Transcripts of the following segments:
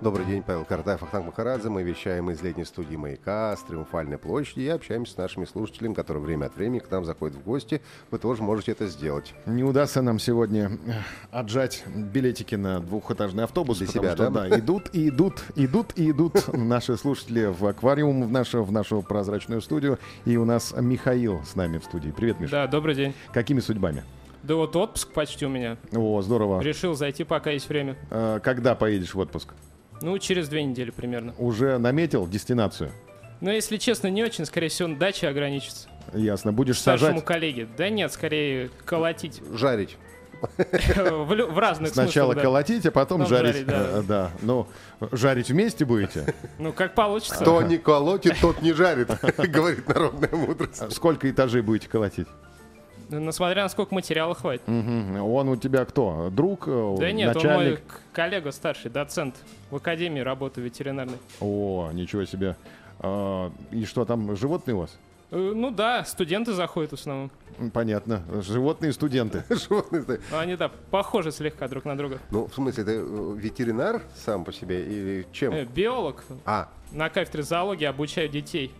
Добрый день, Павел Картаев, Ахтанг Махарадзе. Мы вещаем из летней студии «Маяка» с Триумфальной площади и общаемся с нашими слушателями, которые время от времени к нам заходят в гости. Вы тоже можете это сделать. Не удастся нам сегодня э, отжать билетики на двухэтажный автобус, Для потому себя, что да? да, идут и идут, идут и идут наши слушатели в аквариум, в нашу, в нашу прозрачную студию. И у нас Михаил с нами в студии. Привет, Миша. Да, добрый день. Какими судьбами? Да вот отпуск почти у меня. О, здорово. Решил зайти, пока есть время. Э, Когда поедешь в отпуск? Ну, через две недели примерно. Уже наметил дестинацию? Но, если честно, не очень. Скорее всего, дача ограничится. Ясно. Будешь Старшему сажать коллеге. Да нет, скорее колотить. Жарить. В разных сначала смыслах, да. колотить, а потом Потом жарить. жарить, да. Да. Ну, жарить вместе будете? Ну, как получится. Кто не колотит, тот не жарит, говорит народная мудрость. Сколько этажей будете колотить? Ну, смотря на сколько материала хватит. Мгм. Он у тебя кто? Друг? э, Да нет, он мой начальник? коллега старший, доцент в академии работы ветеринарной. О, ничего себе. А, и что там, животные у вас? Э, Ну да, студенты заходят в основном. Понятно. Животные студенты. Животные. Но они, да, похожи слегка друг на друга. Ну, в смысле, это э, ветеринар сам по себе или Э, чем? Биолог. А, На кафедре зоологии обучаю детей.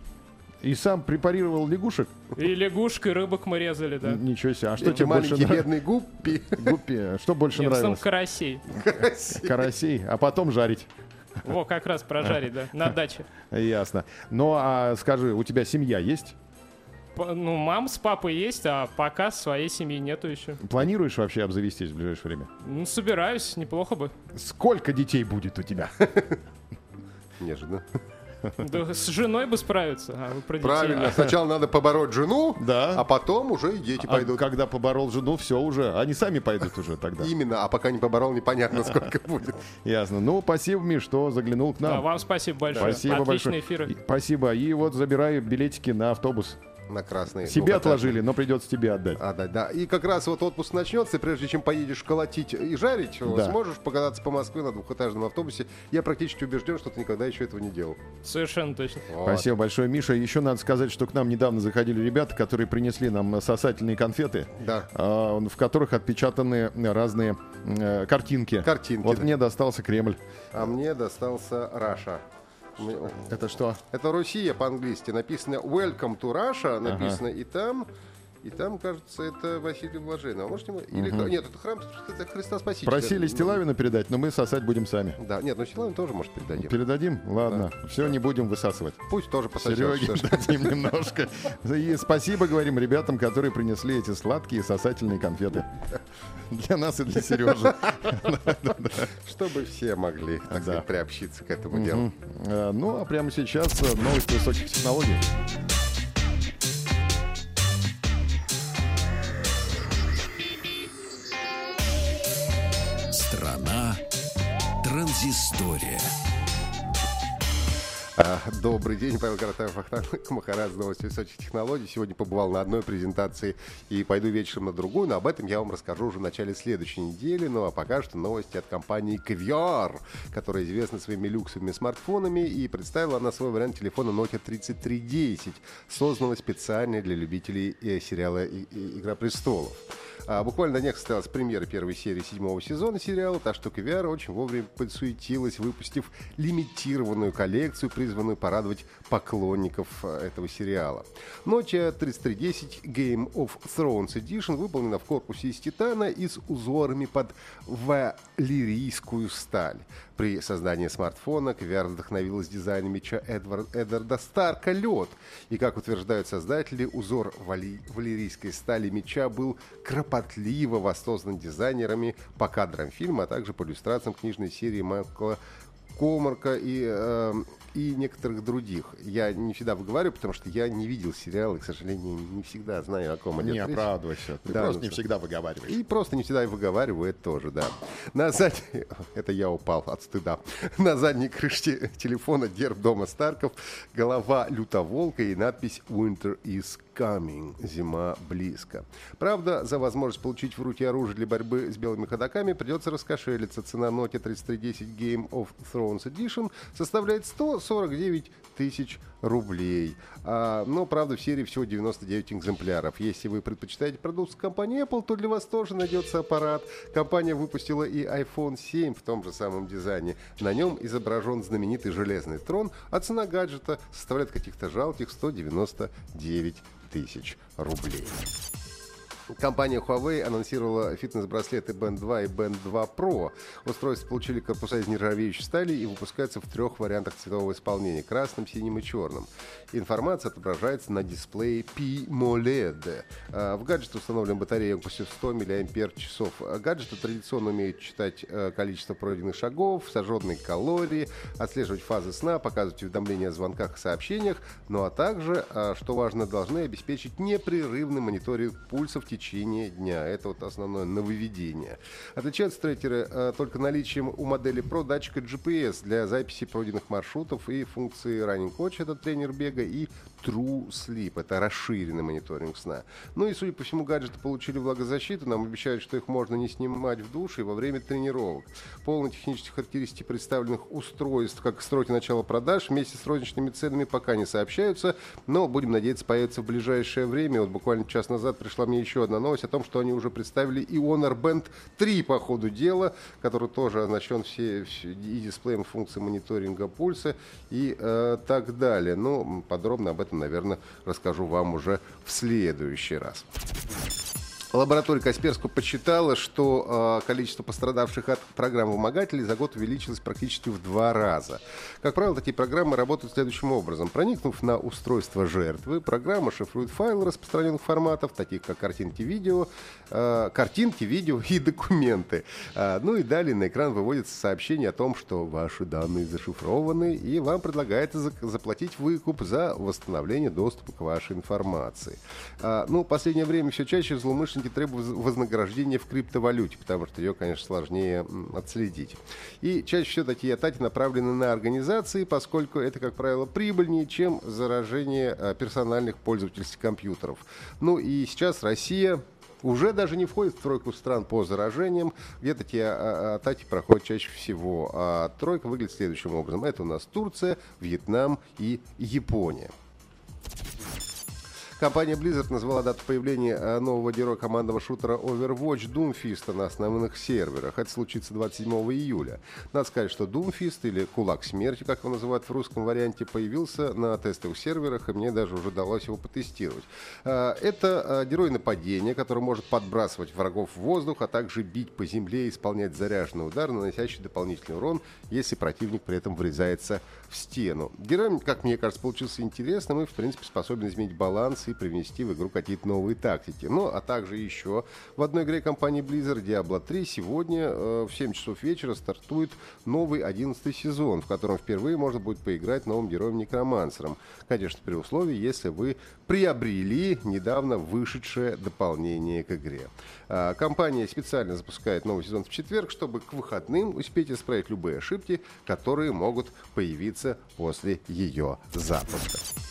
И сам препарировал лягушек? И лягушек, и рыбок мы резали, да. Ничего себе. А что эти тебе больше маленькие нравилось? бедные гуппи. Гуппи. Что больше Не, в основном нравилось? карасей. Карасей. А потом жарить. Во, как раз прожарить, да, на даче. Ясно. Ну, а скажи, у тебя семья есть? Ну, мам с папой есть, а пока своей семьи нету еще. Планируешь вообще обзавестись в ближайшее время? Ну, собираюсь, неплохо бы. Сколько детей будет у тебя? Неожиданно. Да с женой бы справиться, а вы про детей. Правильно, сначала надо побороть жену, Да. а потом уже и дети А пойдут. когда поборол жену, все уже. Они сами пойдут уже тогда. Именно, а пока не поборол, непонятно, сколько будет. Ясно. Ну, спасибо, Миш, что заглянул к нам. Да, вам спасибо большое. Спасибо Отличные большое. эфиры. И- Спасибо. И вот забираю билетики на автобус. На красный. Себе двухэтажный. отложили, но придется тебе отдать. А, да, да. И как раз вот отпуск начнется, и прежде чем поедешь колотить и жарить, Да. сможешь покататься по Москве на двухэтажном автобусе. Я практически убежден, что ты никогда еще этого не делал. Совершенно точно. Вот. Спасибо большое, Миша. Еще надо сказать, что к нам недавно заходили ребята, которые принесли нам сосательные конфеты, Да. а, в которых отпечатаны разные э, картинки. Картинки, Вот да. мне достался Кремль. А мне достался Раша. Это что? Это Россия по-английски. Написано Welcome to Russia, написано и там. И там, кажется, это Василий Блаженный. А может, ему- или нет, это храм это Христа Спасителя. Просили Стилавина передать, но мы сосать будем сами. Да, нет, ну Стилавин тоже может передадим. Передадим? Ладно. Все, не будем высасывать. Пусть тоже пососет. Сереге дадим немножко. И спасибо говорим ребятам, которые принесли эти сладкие сосательные конфеты. Для нас и для Сережи. Чтобы все могли, так Да. сказать, приобщиться к этому делу. Э, Ну, а прямо сейчас э, новости высоких технологий. Транзистория. А, Добрый день, Павел Каратаев, Ахтан Махарадзе, новости высоких технологий. Сегодня побывал на одной презентации и пойду вечером на другую, но об этом я вам расскажу уже в начале следующей недели. Ну а пока что новости от компании Kviar, которая известна своими люксовыми смартфонами и представила она свой вариант телефона Nokia 3310, созданного специально для любителей э, сериала «И- И- «Игра престолов». А, буквально на днях состоялась премьера первой серии седьмого сезона сериала, так что Квиара очень вовремя подсуетилась, выпустив лимитированную коллекцию, призванную порадовать поклонников а, этого сериала. Nokia 3310 Game of Thrones Edition выполнена в корпусе из титана и с узорами под валерийскую сталь. При создании смартфона Квиар вдохновилась дизайном меча Эдвар- Эдварда Старка «Лед». И, как утверждают создатели, узор вали- валерийской стали меча был кропотливо воссоздан дизайнерами по кадрам фильма, а также по иллюстрациям книжной серии Майкла Комарка и э, и некоторых других. Я не всегда выговариваю, потому что я не видел сериалы, к сожалению, не всегда знаю, о ком идет Не речь. оправдывайся. Ты Да, просто ну, не всегда выговариваешь. И просто не всегда и выговариваю, это тоже, да. На задней... Это я упал от стыда. На задней крышке телефона герб дома Старков, голова лютоволка и надпись «Winter is coming» — «Зима близко». Правда, за возможность получить в руки оружие для борьбы с белыми ходаками придется раскошелиться. Цена Nokia 3310 Game of Thrones Edition составляет 149 тысяч рублей. А, но, правда, в серии всего 99 экземпляров. Если вы предпочитаете продукцию компании Apple, то для вас тоже найдется аппарат. Компания выпустила и iPhone 7 в том же самом дизайне. На нем изображен знаменитый железный трон, а цена гаджета составляет каких-то жалких 199 тысяч рублей. Компания Huawei анонсировала фитнес-браслеты Band 2 и Band 2 Pro. Устройства получили корпуса из нержавеющей стали и выпускаются в трех вариантах цветового исполнения – красным, синим и черным. Информация отображается на дисплее PMOLED. А, В гаджете установлена батарея емкостью 100 мАч. Гаджеты традиционно умеют читать э, количество пройденных шагов, сожженные калории, отслеживать фазы сна, показывать уведомления о звонках и сообщениях, ну а также, а, что важно, должны обеспечить непрерывный мониторинг пульса в течение дня. Это вот основное нововведение. Отличаются трекеры э, только наличием у модели Pro датчика GPS для записи пройденных маршрутов и функции Running Coach, это тренер бега, и True Sleep, это расширенный мониторинг сна. Ну и, судя по всему, гаджеты получили влагозащиту. Нам обещают, что их можно не снимать в душе и во время тренировок. Полные технические характеристики представленных устройств, как сроки начала продаж, вместе с розничными ценами пока не сообщаются, но, будем надеяться, появится в ближайшее время. Вот буквально час назад пришла мне еще одна новость о том, что они уже представили и Honor Band 3 по ходу дела, который тоже оснащен все, все- и дисплеем функции мониторинга пульса и э, так далее. Но подробно об этом, наверное, расскажу вам уже в следующий раз. Лаборатория Касперского подсчитала, что э, количество пострадавших от программ вымогателей за год увеличилось практически в два раза. Как правило, такие программы работают следующим образом. Проникнув на устройство жертвы, программа шифрует файлы распространенных форматов, таких как картинки, видео, э, картинки, видео и документы. А, ну и далее на экран выводится сообщение о том, что ваши данные зашифрованы, и вам предлагается заплатить выкуп за восстановление доступа к вашей информации. А, ну, в последнее время все чаще злоумышленники требуют воз- вознаграждения в криптовалюте, потому что ее, конечно, сложнее отследить. И чаще всего такие атаки направлены на организации, поскольку это, как правило, прибыльнее, чем заражение а, персональных пользовательских компьютеров. Ну и сейчас Россия уже даже не входит в тройку стран по заражениям, где такие а, а, атаки проходят чаще всего. А тройка выглядит следующим образом. Это у нас Турция, Вьетнам и Япония. Компания Blizzard назвала дату появления э, нового героя командного шутера Overwatch Doomfist на основных серверах. Это случится 27 июля. Надо сказать, что Doomfist, или Кулак Смерти, как его называют в русском варианте, появился на тестовых серверах, и мне даже уже удалось его потестировать. Э, Это э, герой нападения, который может подбрасывать врагов в воздух, а также бить по земле и исполнять заряженный удар, наносящий дополнительный урон, если противник при этом врезается в стену. Герой, как мне кажется, получился интересным и, в принципе, способен изменить баланс привнести в игру какие-то новые тактики. Ну, а также еще в одной игре компании Blizzard Diablo 3 сегодня э, в 7 часов вечера стартует новый 11 сезон, в котором впервые можно будет поиграть новым героем-некромансером. Конечно, при условии, если вы приобрели недавно вышедшее дополнение к игре. А, Компания специально запускает новый сезон в четверг, чтобы к выходным успеть исправить любые ошибки, которые могут появиться после ее запуска.